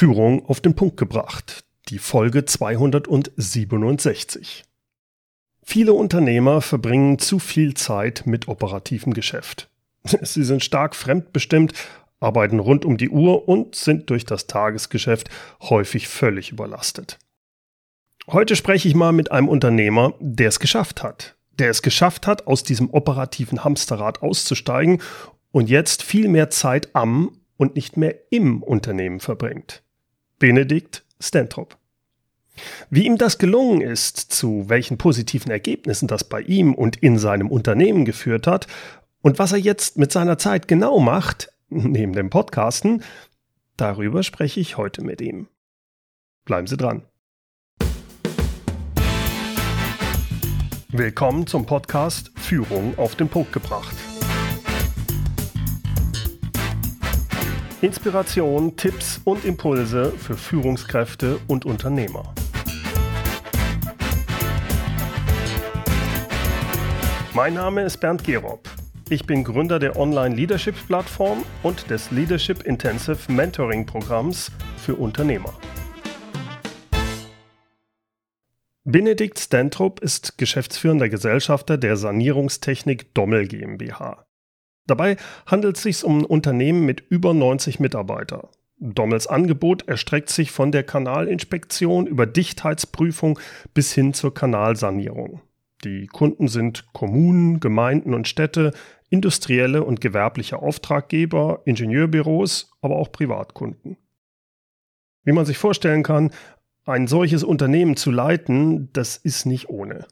Führung auf den Punkt gebracht, die Folge 267. Viele Unternehmer verbringen zu viel Zeit mit operativem Geschäft. Sie sind stark fremdbestimmt, arbeiten rund um die Uhr und sind durch das Tagesgeschäft häufig völlig überlastet. Heute spreche ich mal mit einem Unternehmer, der es geschafft hat. Der es geschafft hat, aus diesem operativen Hamsterrad auszusteigen und jetzt viel mehr Zeit am und nicht mehr im Unternehmen verbringt. Benedikt Stentrop. Wie ihm das gelungen ist, zu welchen positiven Ergebnissen das bei ihm und in seinem Unternehmen geführt hat und was er jetzt mit seiner Zeit genau macht, neben dem Podcasten, darüber spreche ich heute mit ihm. Bleiben Sie dran. Willkommen zum Podcast Führung auf den Punkt gebracht. Inspiration, Tipps und Impulse für Führungskräfte und Unternehmer. Mein Name ist Bernd Gerob. Ich bin Gründer der Online-Leadership-Plattform und des Leadership Intensive Mentoring-Programms für Unternehmer. Benedikt Stentrup ist geschäftsführender Gesellschafter der Sanierungstechnik Dommel GmbH. Dabei handelt es sich um ein Unternehmen mit über 90 Mitarbeitern. Dommels Angebot erstreckt sich von der Kanalinspektion über Dichtheitsprüfung bis hin zur Kanalsanierung. Die Kunden sind Kommunen, Gemeinden und Städte, industrielle und gewerbliche Auftraggeber, Ingenieurbüros, aber auch Privatkunden. Wie man sich vorstellen kann, ein solches Unternehmen zu leiten, das ist nicht ohne.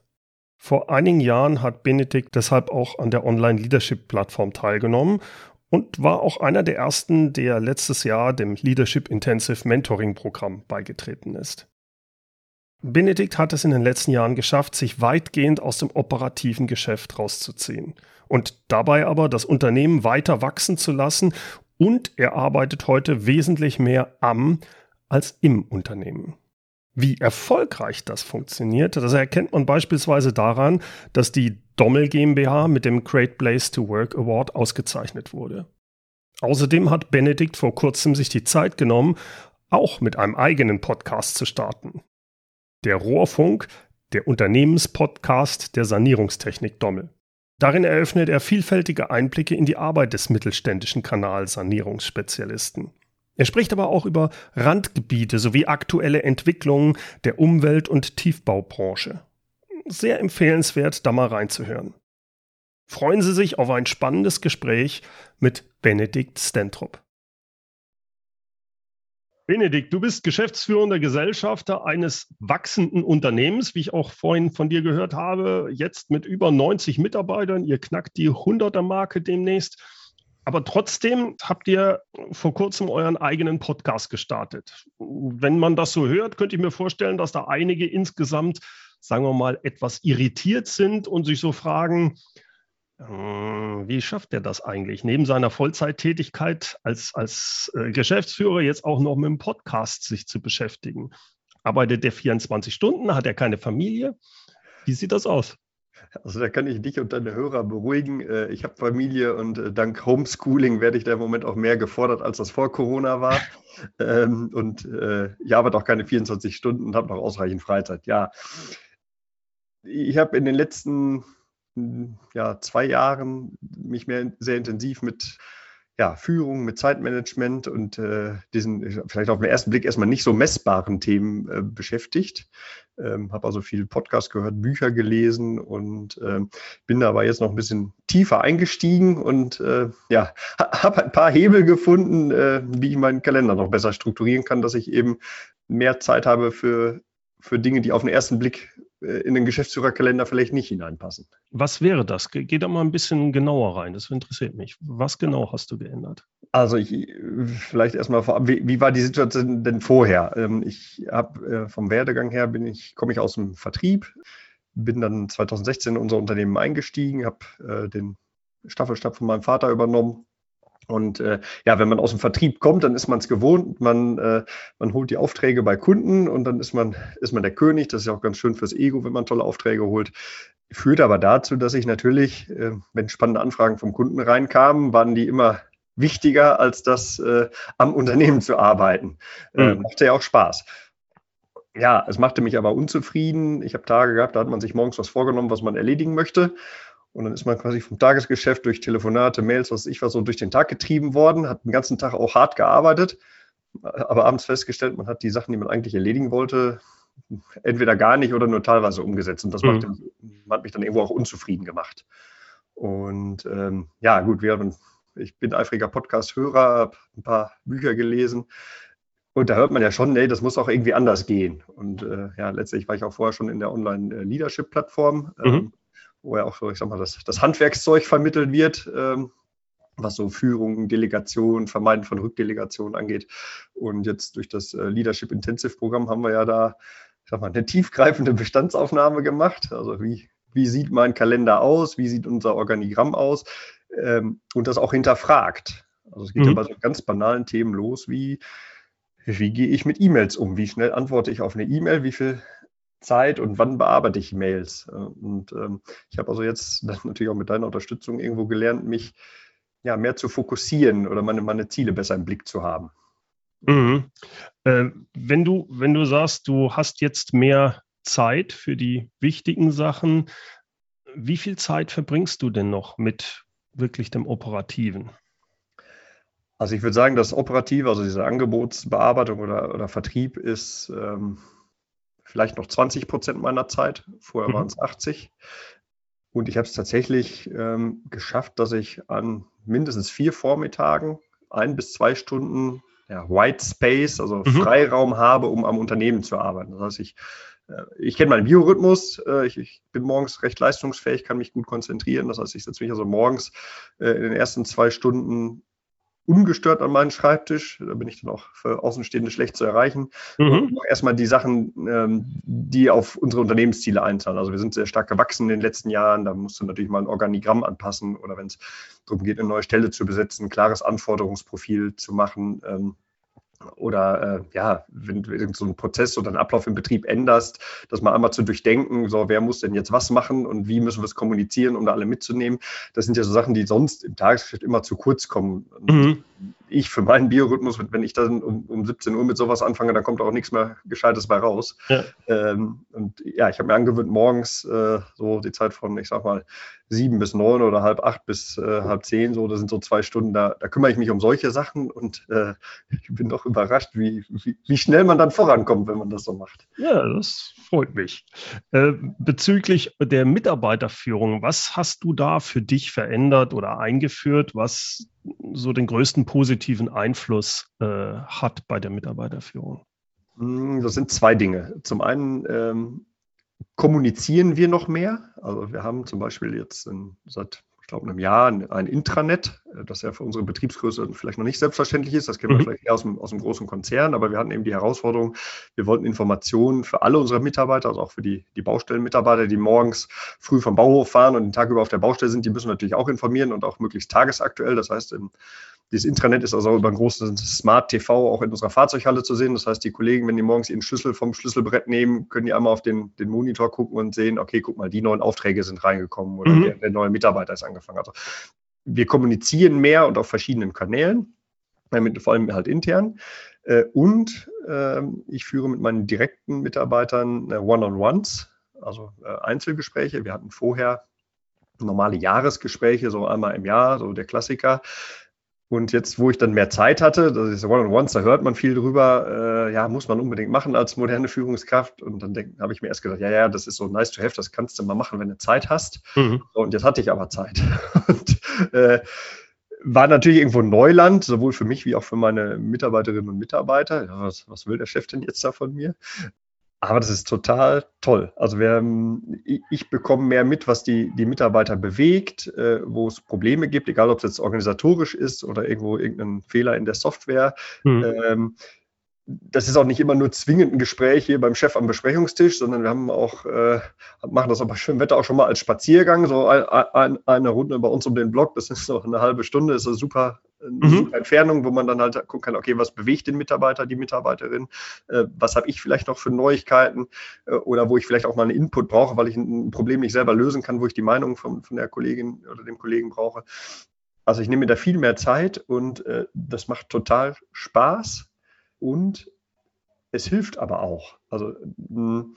Vor einigen Jahren hat Benedikt deshalb auch an der Online-Leadership-Plattform teilgenommen und war auch einer der ersten, der letztes Jahr dem Leadership Intensive Mentoring Programm beigetreten ist. Benedikt hat es in den letzten Jahren geschafft, sich weitgehend aus dem operativen Geschäft rauszuziehen und dabei aber das Unternehmen weiter wachsen zu lassen und er arbeitet heute wesentlich mehr am als im Unternehmen. Wie erfolgreich das funktioniert, das erkennt man beispielsweise daran, dass die Dommel GmbH mit dem Great Place to Work Award ausgezeichnet wurde. Außerdem hat Benedikt vor kurzem sich die Zeit genommen, auch mit einem eigenen Podcast zu starten. Der Rohrfunk, der Unternehmenspodcast der Sanierungstechnik Dommel. Darin eröffnet er vielfältige Einblicke in die Arbeit des mittelständischen Kanalsanierungsspezialisten. Er spricht aber auch über Randgebiete sowie aktuelle Entwicklungen der Umwelt- und Tiefbaubranche. Sehr empfehlenswert, da mal reinzuhören. Freuen Sie sich auf ein spannendes Gespräch mit Benedikt Stentrup. Benedikt, du bist geschäftsführender Gesellschafter eines wachsenden Unternehmens, wie ich auch vorhin von dir gehört habe, jetzt mit über 90 Mitarbeitern. Ihr knackt die 100er-Marke demnächst. Aber trotzdem habt ihr vor kurzem euren eigenen Podcast gestartet. Wenn man das so hört, könnte ich mir vorstellen, dass da einige insgesamt, sagen wir mal, etwas irritiert sind und sich so fragen, hm, wie schafft er das eigentlich, neben seiner Vollzeittätigkeit als, als äh, Geschäftsführer jetzt auch noch mit dem Podcast sich zu beschäftigen? Arbeitet der 24 Stunden? Hat er keine Familie? Wie sieht das aus? Also da kann ich dich und deine Hörer beruhigen. Äh, ich habe Familie und äh, dank Homeschooling werde ich da im Moment auch mehr gefordert, als das vor Corona war. Ähm, und ich arbeite auch keine 24 Stunden und habe noch ausreichend Freizeit. Ja, ich habe in den letzten ja, zwei Jahren mich mehr sehr intensiv mit ja, Führung, mit Zeitmanagement und äh, diesen vielleicht auf den ersten Blick erstmal nicht so messbaren Themen äh, beschäftigt. Ähm, habe also viel Podcast gehört, Bücher gelesen und ähm, bin da aber jetzt noch ein bisschen tiefer eingestiegen und äh, ja, habe ein paar Hebel gefunden, äh, wie ich meinen Kalender noch besser strukturieren kann, dass ich eben mehr Zeit habe für, für Dinge, die auf den ersten Blick äh, in den Geschäftsführerkalender vielleicht nicht hineinpassen. Was wäre das? Geh da mal ein bisschen genauer rein, das interessiert mich. Was genau hast du geändert? Also ich, vielleicht erstmal vorab, wie, wie, war die Situation denn vorher? Ähm, ich habe äh, vom Werdegang her bin ich, komme ich aus dem Vertrieb, bin dann 2016 in unser Unternehmen eingestiegen, habe äh, den Staffelstab von meinem Vater übernommen und äh, ja, wenn man aus dem Vertrieb kommt, dann ist man es gewohnt. Man, äh, man holt die Aufträge bei Kunden und dann ist man, ist man der König. Das ist ja auch ganz schön fürs Ego, wenn man tolle Aufträge holt. Führt aber dazu, dass ich natürlich, äh, wenn spannende Anfragen vom Kunden reinkamen, waren die immer wichtiger, als das äh, am Unternehmen zu arbeiten. Äh, mhm. Macht ja auch Spaß. Ja, es machte mich aber unzufrieden. Ich habe Tage gehabt, da hat man sich morgens was vorgenommen, was man erledigen möchte. Und dann ist man quasi vom Tagesgeschäft durch Telefonate, Mails, was ich war, so durch den Tag getrieben worden, hat den ganzen Tag auch hart gearbeitet, aber abends festgestellt, man hat die Sachen, die man eigentlich erledigen wollte, entweder gar nicht oder nur teilweise umgesetzt. Und das mhm. macht, hat mich dann irgendwo auch unzufrieden gemacht. Und ähm, ja, gut, wir haben, ich bin eifriger Podcast-Hörer, habe ein paar Bücher gelesen. Und da hört man ja schon, nee, das muss auch irgendwie anders gehen. Und äh, ja, letztlich war ich auch vorher schon in der Online-Leadership-Plattform, mhm. Wo ja auch so, ich sag mal, das, das Handwerkszeug vermittelt wird, ähm, was so Führung, Delegation, Vermeiden von Rückdelegation angeht. Und jetzt durch das äh, Leadership Intensive Programm haben wir ja da, ich sag mal, eine tiefgreifende Bestandsaufnahme gemacht. Also wie, wie sieht mein Kalender aus? Wie sieht unser Organigramm aus? Ähm, und das auch hinterfragt. Also es geht mhm. ja bei so ganz banalen Themen los, wie wie gehe ich mit E-Mails um? Wie schnell antworte ich auf eine E-Mail? Wie viel Zeit und wann bearbeite ich Mails? Äh, und ähm, ich habe also jetzt natürlich auch mit deiner Unterstützung irgendwo gelernt, mich ja, mehr zu fokussieren oder meine, meine Ziele besser im Blick zu haben. Mhm. Äh, wenn, du, wenn du sagst, du hast jetzt mehr Zeit für die wichtigen Sachen, wie viel Zeit verbringst du denn noch mit wirklich dem Operativen? Also ich würde sagen, das Operative, also diese Angebotsbearbeitung oder, oder Vertrieb ist ähm, vielleicht noch 20 Prozent meiner Zeit. Vorher waren es 80. Und ich habe es tatsächlich ähm, geschafft, dass ich an mindestens vier Vormittagen ein bis zwei Stunden ja, White Space, also mhm. Freiraum habe, um am Unternehmen zu arbeiten. Das heißt, ich, äh, ich kenne meinen Biorhythmus, äh, ich, ich, bin morgens recht leistungsfähig, kann mich gut konzentrieren. Das heißt, ich setze mich also morgens äh, in den ersten zwei Stunden ungestört an meinen Schreibtisch. Da bin ich dann auch für Außenstehende schlecht zu erreichen. Mhm. erstmal die Sachen, ähm, die auf unsere Unternehmensziele einzahlen. Also wir sind sehr stark gewachsen in den letzten Jahren. Da musst du natürlich mal ein Organigramm anpassen oder wenn es darum geht, eine neue Stelle zu besetzen, ein klares Anforderungsprofil zu machen. Ähm, oder äh, ja, wenn du so einen Prozess oder einen Ablauf im Betrieb änderst, das mal einmal zu durchdenken, so wer muss denn jetzt was machen und wie müssen wir es kommunizieren, um da alle mitzunehmen. Das sind ja so Sachen, die sonst im Tagesgeschäft immer zu kurz kommen. Mhm. Ich für meinen Biorhythmus, wenn ich dann um, um 17 Uhr mit sowas anfange, dann kommt auch nichts mehr Gescheites bei raus. Ja. Ähm, und ja, ich habe mir angewöhnt, morgens äh, so die Zeit von, ich sag mal, sieben bis neun oder halb acht bis äh, halb zehn, so, das sind so zwei Stunden, da, da kümmere ich mich um solche Sachen und äh, ich bin doch überrascht, wie, wie, wie, schnell man dann vorankommt, wenn man das so macht. Ja, das freut mich. Äh, bezüglich der Mitarbeiterführung, was hast du da für dich verändert oder eingeführt, was so den größten positiven Einfluss äh, hat bei der Mitarbeiterführung? Hm, das sind zwei Dinge. Zum einen ähm, kommunizieren wir noch mehr. Also wir haben zum Beispiel jetzt in, seit, ich glaube, einem Jahr ein Intranet, äh, das ja für unsere Betriebsgröße vielleicht noch nicht selbstverständlich ist. Das kennen wir mhm. vielleicht eher aus dem, aus dem großen Konzern, aber wir hatten eben die Herausforderung, wir wollten Informationen für alle unsere Mitarbeiter, also auch für die, die Baustellenmitarbeiter, die morgens früh vom Bauhof fahren und den Tag über auf der Baustelle sind, die müssen natürlich auch informieren und auch möglichst tagesaktuell. Das heißt, im dieses Intranet ist also über ein großes Smart TV auch in unserer Fahrzeughalle zu sehen. Das heißt, die Kollegen, wenn die morgens ihren Schlüssel vom Schlüsselbrett nehmen, können die einmal auf den, den Monitor gucken und sehen, okay, guck mal, die neuen Aufträge sind reingekommen oder mhm. der, der, neue Mitarbeiter ist angefangen. Also wir kommunizieren mehr und auf verschiedenen Kanälen, vor allem halt intern. Äh, und ähm, ich führe mit meinen direkten Mitarbeitern äh, One-on-Ones, also äh, Einzelgespräche. Wir hatten vorher normale Jahresgespräche, so einmal im Jahr, so der Klassiker. Und jetzt, wo ich dann mehr Zeit hatte, das ist One-on-Ones, da hört man viel drüber, äh, ja, muss man unbedingt machen als moderne Führungskraft. Und dann habe ich mir erst gedacht, ja, ja, das ist so nice to have, das kannst du mal machen, wenn du Zeit hast. Mhm. Und jetzt hatte ich aber Zeit. Und äh, war natürlich irgendwo Neuland, sowohl für mich wie auch für meine Mitarbeiterinnen und Mitarbeiter. Ja, was, was will der Chef denn jetzt da von mir? Aber das ist total toll. Also wir, ich bekomme mehr mit, was die, die Mitarbeiter bewegt, äh, wo es Probleme gibt, egal ob es jetzt organisatorisch ist oder irgendwo irgendein Fehler in der Software. Mhm. Ähm, das ist auch nicht immer nur zwingend ein Gespräch hier beim Chef am Besprechungstisch, sondern wir haben auch, äh, machen das aber schön Wetter auch schon mal als Spaziergang, so ein, ein, eine Runde bei uns um den Block, das ist so eine halbe Stunde, ist das super, mhm. super Entfernung, wo man dann halt gucken kann, okay, was bewegt den Mitarbeiter, die Mitarbeiterin, äh, was habe ich vielleicht noch für Neuigkeiten äh, oder wo ich vielleicht auch mal einen Input brauche, weil ich ein Problem nicht selber lösen kann, wo ich die Meinung von, von der Kollegin oder dem Kollegen brauche. also ich nehme mir da viel mehr Zeit und äh, das macht total Spaß und es hilft aber auch. Also ein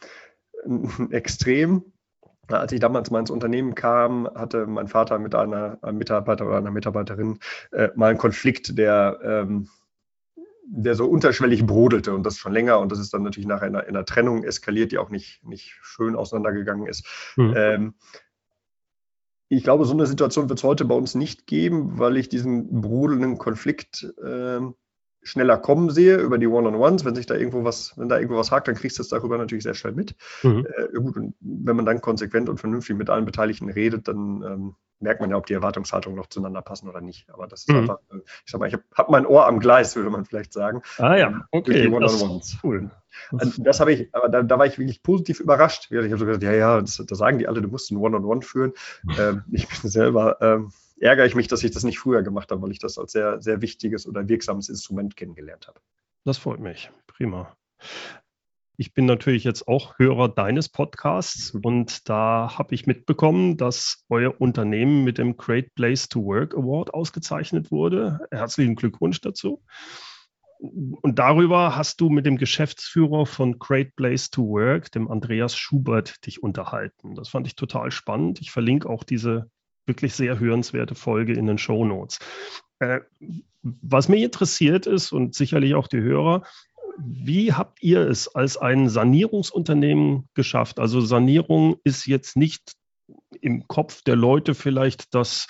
extrem als ich damals mal ins Unternehmen kam, hatte mein Vater mit einer, einem Mitarbeiter oder einer Mitarbeiterin äh, mal einen Konflikt, der, ähm, der so unterschwellig brodelte und das schon länger. Und das ist dann natürlich nach einer, einer Trennung eskaliert, die auch nicht, nicht schön auseinandergegangen ist. Mhm. Ähm, ich glaube, so eine Situation wird es heute bei uns nicht geben, weil ich diesen brodelnden Konflikt äh, schneller kommen sehe über die One-on-Ones. Wenn sich da irgendwo was, wenn da irgendwo was hakt, dann kriegst du es darüber natürlich sehr schnell mit. Mhm. Äh, gut, und wenn man dann konsequent und vernünftig mit allen Beteiligten redet, dann ähm, merkt man ja, ob die Erwartungshaltungen noch zueinander passen oder nicht. Aber das ist mhm. einfach, äh, ich sag mal, ich habe hab mein Ohr am Gleis, würde man vielleicht sagen. Ah ja, ähm, okay. Das, cool. Also, das habe ich, aber da, da, war ich wirklich positiv überrascht. Ich habe so gesagt, ja, ja, das, das, sagen die alle, du musst ein One-on-One -on -One führen. Ähm, ich bin selber, ähm, ärgere ich mich, dass ich das nicht früher gemacht habe, weil ich das als sehr, sehr wichtiges oder wirksames Instrument kennengelernt habe. Das freut mich. Prima. Ich bin natürlich jetzt auch Hörer deines Podcasts mhm. und da habe ich mitbekommen, dass euer Unternehmen mit dem Great Place to Work Award ausgezeichnet wurde. Herzlichen Glückwunsch dazu. Und darüber hast du mit dem Geschäftsführer von Great Place to Work, dem Andreas Schubert, dich unterhalten. Das fand ich total spannend. Ich verlinke auch diese wirklich sehr hörenswerte Folge in den Show Notes. Äh, was mich interessiert ist und sicherlich auch die Hörer, wie habt ihr es als ein Sanierungsunternehmen geschafft? Also Sanierung ist jetzt nicht im Kopf der Leute vielleicht das,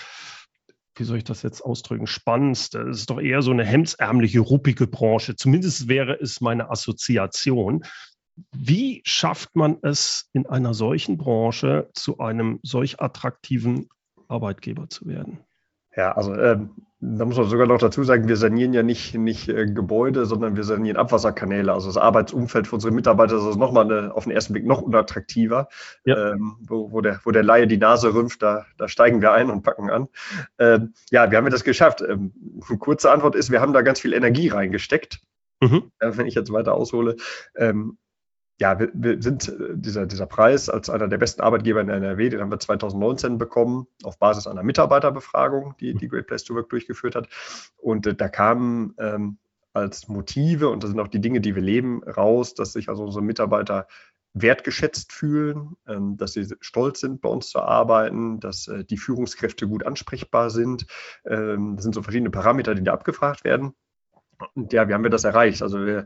wie soll ich das jetzt ausdrücken, spannendste. Es ist doch eher so eine hemdsärmliche, ruppige Branche. Zumindest wäre es meine Assoziation. Wie schafft man es in einer solchen Branche zu einem solch attraktiven Arbeitgeber zu werden? Ja, also ähm, da muss man sogar noch dazu sagen, wir sanieren ja nicht, nicht äh, Gebäude, sondern wir sanieren Abwasserkanäle. Also das Arbeitsumfeld für unsere Mitarbeiter ist nochmal auf den ersten Blick noch unattraktiver. Ja. Ähm, wo, wo, der, wo der Laie die Nase rümpft, da, da steigen wir ein und packen an. Ähm, ja, wir haben das geschafft. Ähm, kurze Antwort ist, wir haben da ganz viel Energie reingesteckt. Mhm. Äh, wenn ich jetzt weiter aushole. Ähm, ja, wir, wir sind äh, dieser, dieser Preis als einer der besten Arbeitgeber in NRW, den haben wir 2019 bekommen, auf Basis einer Mitarbeiterbefragung, die die Great Place to Work durchgeführt hat. Und äh, da kamen ähm, als Motive, und das sind auch die Dinge, die wir leben, raus, dass sich also unsere Mitarbeiter wertgeschätzt fühlen, ähm, dass sie stolz sind, bei uns zu arbeiten, dass äh, die Führungskräfte gut ansprechbar sind. Ähm, das sind so verschiedene Parameter, die da abgefragt werden. Und ja, wie haben wir das erreicht? Also wir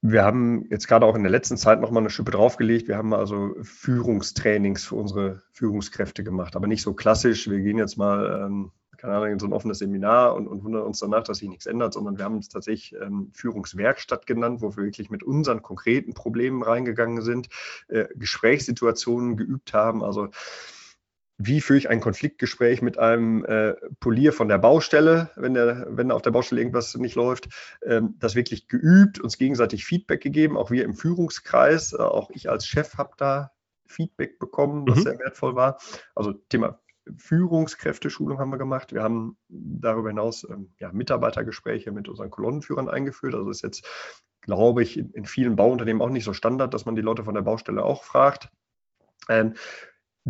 wir haben jetzt gerade auch in der letzten Zeit nochmal eine Schippe draufgelegt. Wir haben also Führungstrainings für unsere Führungskräfte gemacht, aber nicht so klassisch. Wir gehen jetzt mal, ähm, keine Ahnung, in so ein offenes Seminar und, und wundern uns danach, dass sich nichts ändert, sondern wir haben es tatsächlich ähm, Führungswerkstatt genannt, wo wir wirklich mit unseren konkreten Problemen reingegangen sind, äh, Gesprächssituationen geübt haben. Also wie führe ich ein Konfliktgespräch mit einem äh, Polier von der Baustelle, wenn, der, wenn auf der Baustelle irgendwas nicht läuft, ähm, das wirklich geübt, uns gegenseitig Feedback gegeben, auch wir im Führungskreis, äh, auch ich als Chef habe da Feedback bekommen, was mhm. sehr wertvoll war. Also Thema Führungskräfteschulung haben wir gemacht. Wir haben darüber hinaus ähm, ja, Mitarbeitergespräche mit unseren Kolonnenführern eingeführt. Also ist jetzt, glaube ich, in, in, vielen Bauunternehmen auch nicht so Standard, dass man die Leute von der Baustelle auch fragt. Ähm,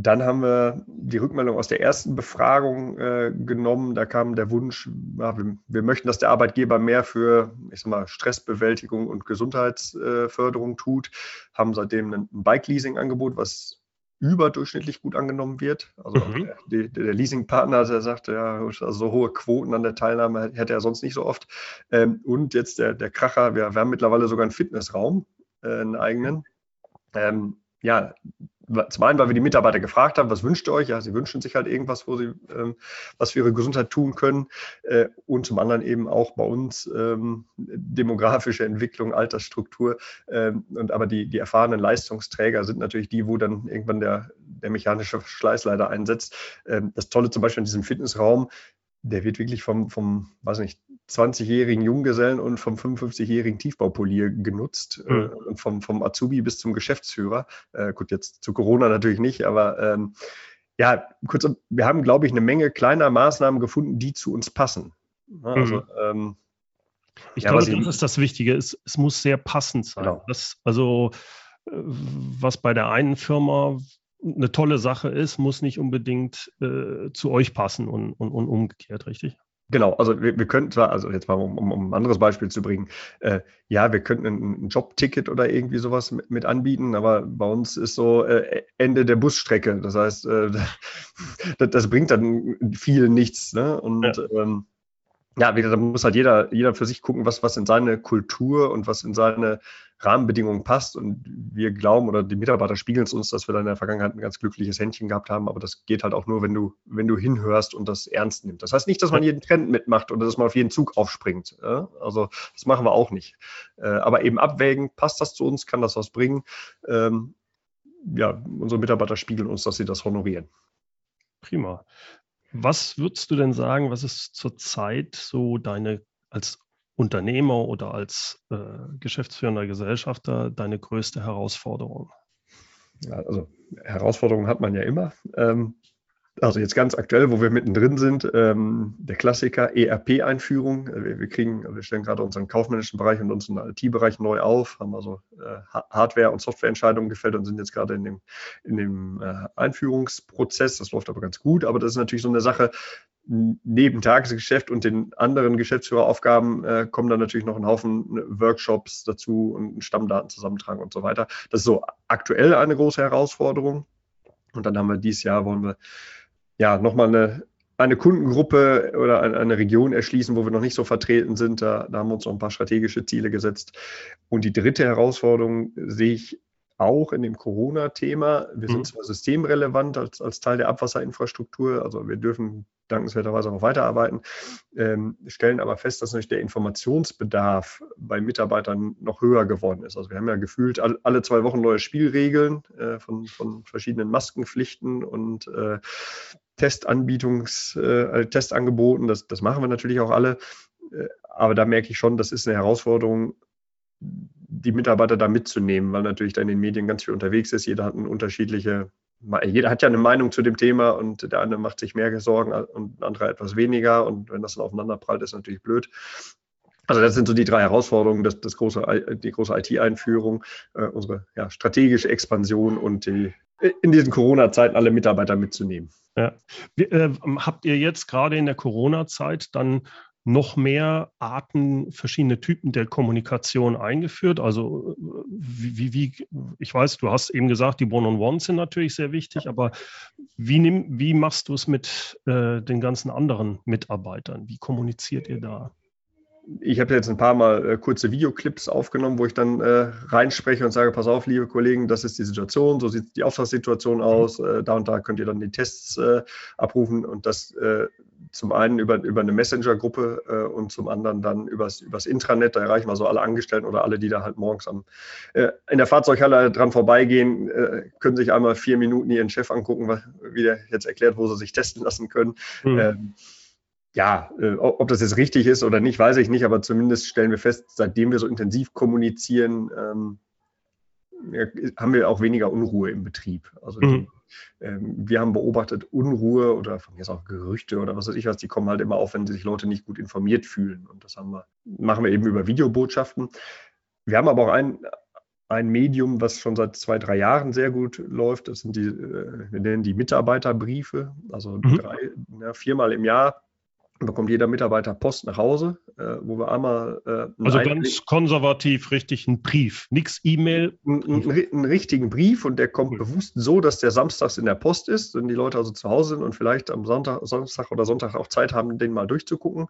dann haben wir die Rückmeldung aus der ersten Befragung äh, genommen. Da kam der Wunsch, ja, wir, wir, möchten, dass der Arbeitgeber mehr für ich sag mal, Stressbewältigung und Gesundheitsförderung äh, tut. Haben seitdem ein Bike-Leasing-Angebot, was überdurchschnittlich gut angenommen wird. Also mhm. der, der Leasingpartner, der sagte, ja, also so hohe Quoten an der Teilnahme hätte er sonst nicht so oft. Ähm, und jetzt der, der Kracher, wir, wir haben mittlerweile sogar einen Fitnessraum, äh, einen eigenen. Ähm, ja, zum einen, weil wir die Mitarbeiter gefragt haben, was wünscht ihr euch? Ja, sie wünschen sich halt irgendwas, wo sie ähm, was für ihre Gesundheit tun können. Äh, und zum anderen eben auch bei uns ähm, demografische Entwicklung, Altersstruktur. Ähm, und aber die, die erfahrenen Leistungsträger sind natürlich die, wo dann irgendwann der, der mechanische Verschleißleiter einsetzt. Ähm, das Tolle zum Beispiel in diesem Fitnessraum, der wird wirklich vom, vom weiß nicht, 20-jährigen Junggesellen und vom 55-jährigen Tiefbaupolier genutzt mhm. äh, und vom, vom Azubi bis zum Geschäftsführer. Äh, gut, jetzt zu Corona natürlich nicht, aber ähm, ja, kurz, wir haben, glaube ich, eine Menge kleiner Maßnahmen gefunden, die zu uns passen. Also, mhm. ähm, ich ja, glaube, das ist das Wichtige. Es, es muss sehr passend sein. Genau. Das, also, äh, was bei der einen Firma eine tolle Sache ist, muss nicht unbedingt äh, zu euch passen und, und, und umgekehrt, richtig? Genau, also wir, wir könnten zwar, also jetzt mal um, um, um ein anderes Beispiel zu bringen, äh, ja, wir könnten ein, ein Jobticket oder irgendwie sowas mit, mit, anbieten, aber bei uns ist so äh, Ende der Busstrecke. Das heißt, äh, das, das, bringt dann viel nichts. Ne? Und ja. ähm, ja, da muss halt jeder, jeder für sich gucken, was, was in seine Kultur und was in seine Rahmenbedingungen passt. Und wir glauben oder die Mitarbeiter spiegeln es uns, dass wir da in der Vergangenheit ein ganz glückliches Händchen gehabt haben. Aber das geht halt auch nur, wenn du, wenn du hinhörst und das ernst nimmst. Das heißt nicht, dass man jeden Trend mitmacht oder dass man auf jeden Zug aufspringt. Also das machen wir auch nicht. Äh, aber eben abwägen, passt das zu uns, kann das was bringen? Ähm, ja, unsere Mitarbeiter spiegeln uns, dass sie das honorieren. Prima. Was würdest du denn sagen, was ist zurzeit so deine als Unternehmer oder als äh, geschäftsführender Gesellschafter deine größte Herausforderung? Also Herausforderungen hat man ja immer. Ähm, also jetzt ganz aktuell, wo wir mittendrin sind, ähm, der Klassiker ERP-Einführung. Wir, wir, kriegen, wir stellen gerade unseren kaufmännischen Bereich und unseren IT-Bereich neu auf, haben also äh, Hardware- und Softwareentscheidungen gefällt und sind jetzt gerade in dem, in dem äh, Einführungsprozess. Das läuft aber ganz gut, aber das ist natürlich so eine Sache, neben Tagesgeschäft und den anderen Geschäftsführeraufgaben äh, kommen dann natürlich noch ein Haufen Workshops dazu und Stammdaten zusammentragen und so weiter. Das ist so aktuell eine große Herausforderung. Und dann haben wir dieses Jahr, wollen wir ja, nochmal eine, eine Kundengruppe oder eine, eine, Region erschließen, wo wir noch nicht so vertreten sind. Da, da haben wir uns noch ein paar strategische Ziele gesetzt. Und die dritte Herausforderung sehe ich auch in dem Corona-Thema. Wir sind mhm. zwar systemrelevant als, als Teil der Abwasserinfrastruktur, also wir dürfen dankenswerterweise noch weiterarbeiten, ähm, stellen aber fest, dass natürlich der Informationsbedarf bei Mitarbeitern noch höher geworden ist. Also wir haben ja gefühlt all, alle zwei Wochen neue Spielregeln äh, von, von verschiedenen Maskenpflichten und äh, Testanbietungs, äh, Testangeboten. Das, das machen wir natürlich auch alle. Äh, aber da merke ich schon, das ist eine Herausforderung, die Mitarbeiter da mitzunehmen, weil natürlich da in den Medien ganz viel unterwegs ist. Jeder hat eine unterschiedliche jeder hat ja eine Meinung zu dem Thema und der eine macht sich mehr Sorgen und der andere etwas weniger. Und wenn das dann aufeinander prallt, ist natürlich blöd. Also das sind so die drei Herausforderungen, das, das große, die große IT-Einführung, äh, unsere ja, strategische Expansion und die, in diesen Corona-Zeiten alle Mitarbeiter mitzunehmen. Ja. Wie, äh, habt ihr jetzt gerade in der Corona-Zeit dann noch mehr Arten, verschiedene Typen der Kommunikation eingeführt. Also wie, wie ich weiß, du hast eben gesagt, die One-on-Ones sind natürlich sehr wichtig, aber wie, nimm, wie machst du es mit äh, den ganzen anderen Mitarbeitern? Wie kommuniziert ihr da? ich habe jetzt ein paar Mal äh, kurze Videoclips aufgenommen, wo ich dann äh, reinspreche und sage, pass auf, liebe Kollegen, das ist die Situation, so sieht die Auftragssituation aus, äh, da und da könnt ihr dann die Tests äh, abrufen und das äh, zum einen über, über eine Messenger-Gruppe äh, und zum anderen dann übers, übers Intranet, da erreichen wir so alle Angestellten oder alle, die da halt morgens am, in der Fahrzeughalle dran vorbeigehen, können sich einmal vier Minuten ihren Chef angucken, wie der jetzt erklärt, wo sie sich testen lassen können. Mhm. Ähm, ja, äh, ob das jetzt richtig ist oder nicht, weiß ich nicht, aber zumindest stellen wir fest, seitdem wir so intensiv kommunizieren, ähm, haben wir auch weniger Unruhe im Betrieb. Also mhm. die, ähm, wir haben beobachtet, Unruhe oder von mir ist auch Gerüchte oder was weiß ich was, die kommen halt immer auf, wenn sich Leute nicht gut informiert fühlen. Und das haben wir, machen wir eben über Videobotschaften. Wir haben aber auch ein, ein Medium, was schon seit zwei, drei Jahren sehr gut läuft. Das sind die, äh, wir nennen die Mitarbeiterbriefe, also mhm. drei, ja, viermal im Jahr bekommt jeder Mitarbeiter Post nach Hause, äh, wo wir einmal. Äh, also ganz konservativ richtig ein Brief, nichts E-Mail. Einen, einen, richtigen Brief und der kommt cool. bewusst so, dass der samstags in der Post ist, wenn die Leute also zu Hause sind und vielleicht am Sonntag, Samstag oder Sonntag auch Zeit haben, den mal durchzugucken,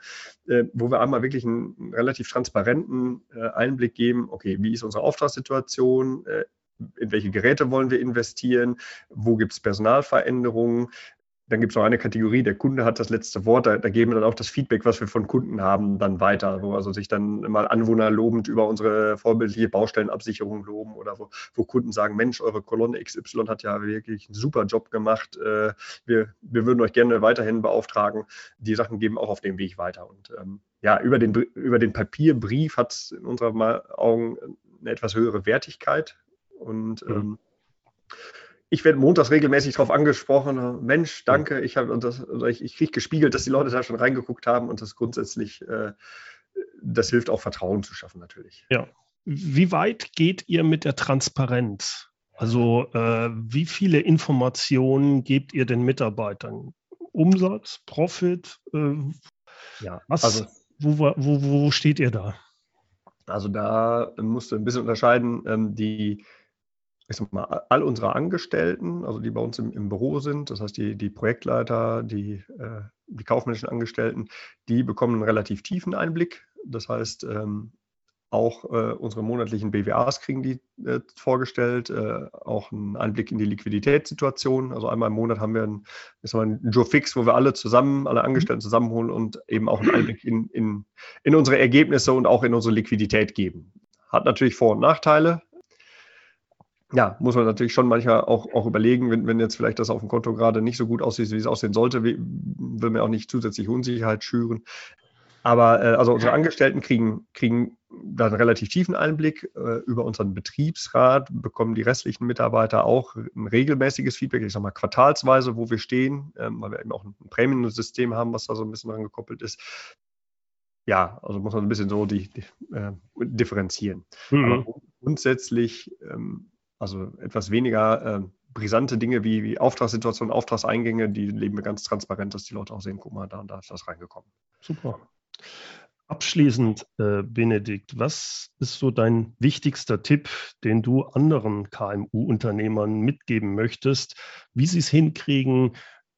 äh, wo wir einmal wirklich einen relativ transparenten äh, Einblick geben, okay, wie ist unsere Auftragssituation, äh, in welche Geräte wollen wir investieren, wo gibt es Personalveränderungen, dann gibt es noch eine Kategorie, der Kunde hat das letzte Wort, da, da, geben wir dann auch das Feedback, was wir von Kunden haben, dann weiter, wo also sich dann mal Anwohner lobend über unsere vorbildliche Baustellenabsicherung loben oder wo, wo Kunden sagen, Mensch, eure Kolonne XY hat ja wirklich einen super Job gemacht, äh, wir, wir würden euch gerne weiterhin beauftragen. Die Sachen geben auch auf dem Weg weiter. Und ähm, ja, über den, über den Papierbrief hat es in unseren Augen eine etwas höhere Wertigkeit und mhm. ähm, ich werde montags regelmäßig darauf angesprochen, Mensch, danke, ich, hab, das, ich, ich kriege gespiegelt, dass die Leute da schon reingeguckt haben und das grundsätzlich, äh, das hilft auch Vertrauen zu schaffen natürlich. Ja. Wie weit geht ihr mit der Transparenz? Also äh, wie viele Informationen gebt ihr den Mitarbeitern? Umsatz, Profit? Äh, ja, was, also, wo, wo, wo steht ihr da? Also da musst du ein bisschen unterscheiden. Ähm, die, ich sag mal, all unsere Angestellten, also die bei uns im, im Büro sind, das heißt die, die Projektleiter, die, äh, die kaufmännischen Angestellten, die bekommen einen relativ tiefen Einblick. Das heißt, ähm, auch äh, unsere monatlichen BWAs kriegen die äh, vorgestellt, äh, auch einen Einblick in die Liquiditätssituation. Also einmal im Monat haben wir einen, einen Joe Fix, wo wir alle zusammen, alle Angestellten zusammenholen und eben auch einen Einblick in, in, in unsere Ergebnisse und auch in unsere Liquidität geben. Hat natürlich Vor- und Nachteile. Ja, muss man natürlich schon manchmal auch, auch überlegen, wenn, wenn jetzt vielleicht das auf dem Konto gerade nicht so gut aussieht, wie es aussehen sollte, will man auch nicht zusätzliche Unsicherheit schüren. Aber äh, also unsere Angestellten kriegen, kriegen da einen relativ tiefen Einblick. Äh, über unseren Betriebsrat bekommen die restlichen Mitarbeiter auch ein regelmäßiges Feedback, ich sage mal quartalsweise, wo wir stehen, ähm, weil wir eben auch ein Prämiensystem haben, was da so ein bisschen dran gekoppelt ist. Ja, also muss man ein bisschen so die, die äh, differenzieren. Mhm. Aber grundsätzlich, ähm, also etwas weniger äh, brisante Dinge wie, wie Auftragssituationen, Auftragseingänge, die leben wir ganz transparent, dass die Leute auch sehen, guck mal, da und da ist das reingekommen. Super. Abschließend, äh, Benedikt, was ist so dein wichtigster Tipp, den du anderen KMU-Unternehmern mitgeben möchtest, wie sie es hinkriegen,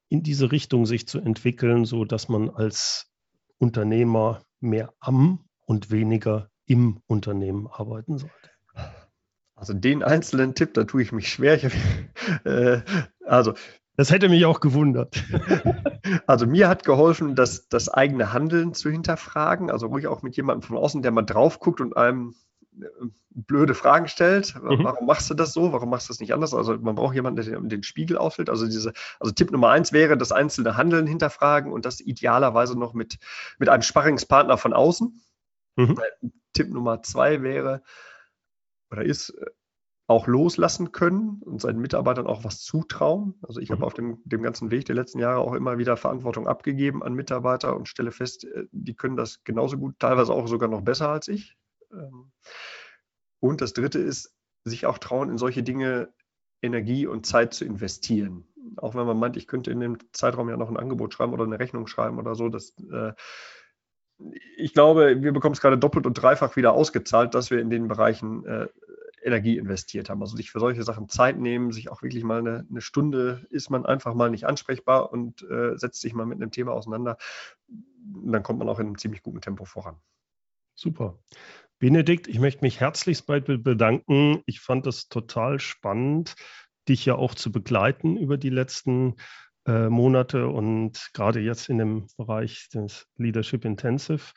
in diese Richtung sich zu entwickeln, so dass man als Unternehmer mehr am und weniger im Unternehmen arbeiten sollte? Also den einzelnen Tipp, da tue ich mich schwer. Ich, äh, also das hätte mich auch gewundert. Also mir hat geholfen, das, das eigene Handeln zu hinterfragen. Also ruhig auch mit jemandem von außen, der mal drauf guckt und einem äh, blöde Fragen stellt. Mhm. Warum machst du das so? Warum machst du das nicht anders? Also man braucht jemanden, der den Spiegel auffüllt. Also diese, also Tipp Nummer eins wäre, das einzelne Handeln hinterfragen und das idealerweise noch mit, mit einem Sparringspartner von außen. Mhm. Tipp Nummer zwei wäre oder ist, äh, auch loslassen können und seinen Mitarbeitern auch was zutrauen. Also ich mhm. habe auf dem, dem ganzen Weg der letzten Jahre auch immer wieder Verantwortung abgegeben an Mitarbeiter und stelle fest, äh, die können das genauso gut, teilweise auch sogar noch besser als ich. Ähm, und das Dritte ist, sich auch trauen, in solche Dinge Energie und Zeit zu investieren. Auch wenn man meint, ich könnte in dem Zeitraum ja noch ein Angebot schreiben oder eine Rechnung schreiben oder so. Das, äh, ich glaube, wir bekommen es gerade doppelt und dreifach wieder ausgezahlt, dass wir in den Bereichen äh, Energie investiert haben. Also sich für solche Sachen Zeit nehmen, sich auch wirklich mal eine, eine Stunde ist man einfach mal nicht ansprechbar und äh, setzt sich mal mit einem Thema auseinander. Und dann kommt man auch in einem ziemlich guten Tempo voran. Super. Benedikt, ich möchte mich herzlichst bei dir bedanken. Ich fand es total spannend, dich ja auch zu begleiten über die letzten äh, Monate und gerade jetzt in dem Bereich des Leadership Intensive.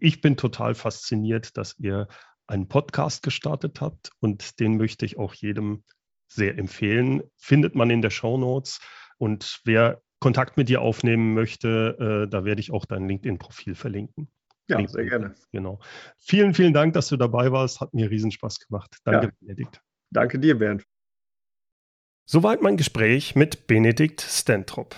Ich bin total fasziniert, dass ihr einen Podcast gestartet habt und den möchte ich auch jedem sehr empfehlen. Findet man in der Show Notes und wer Kontakt mit dir aufnehmen möchte, äh, da werde ich auch dein LinkedIn-Profil verlinken. Ja, LinkedIn. sehr gerne. Genau. Vielen, vielen Dank, dass du dabei warst. Hat mir riesen Spaß gemacht. Danke, ja. Benedikt. Danke dir, Bernd. Soweit mein Gespräch mit Benedikt Stentrop.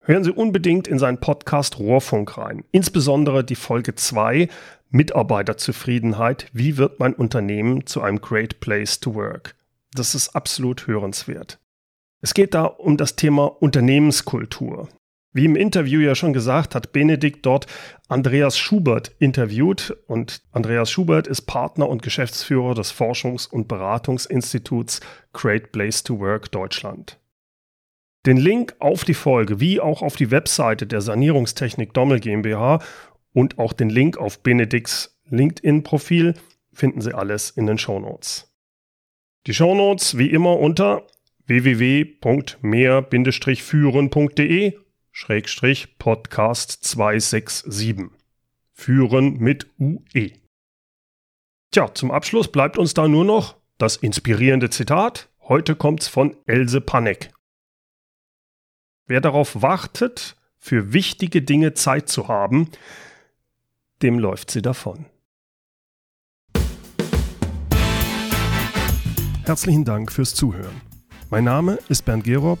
Hören Sie unbedingt in seinen Podcast Rohrfunk rein. Insbesondere die Folge 2 Mitarbeiterzufriedenheit. Wie wird mein Unternehmen zu einem Great Place to Work? Das ist absolut hörenswert. Es geht da um das Thema Unternehmenskultur. Wie im Interview ja schon gesagt, hat Benedikt dort Andreas Schubert interviewt und Andreas Schubert ist Partner und Geschäftsführer des Forschungs- und Beratungsinstituts Great Place to Work Deutschland. Den Link auf die Folge wie auch auf die Webseite der Sanierungstechnik Dommel GmbH und auch den Link auf Benedikts LinkedIn-Profil finden Sie alles in den Shownotes. Die Shownotes wie immer unter www.mehr-führen.de Schrägstrich Podcast 267. Führen mit UE. Tja, zum Abschluss bleibt uns da nur noch das inspirierende Zitat. Heute kommt's von Else Panek. Wer darauf wartet, für wichtige Dinge Zeit zu haben, dem läuft sie davon. Herzlichen Dank fürs Zuhören. Mein Name ist Bernd Gerob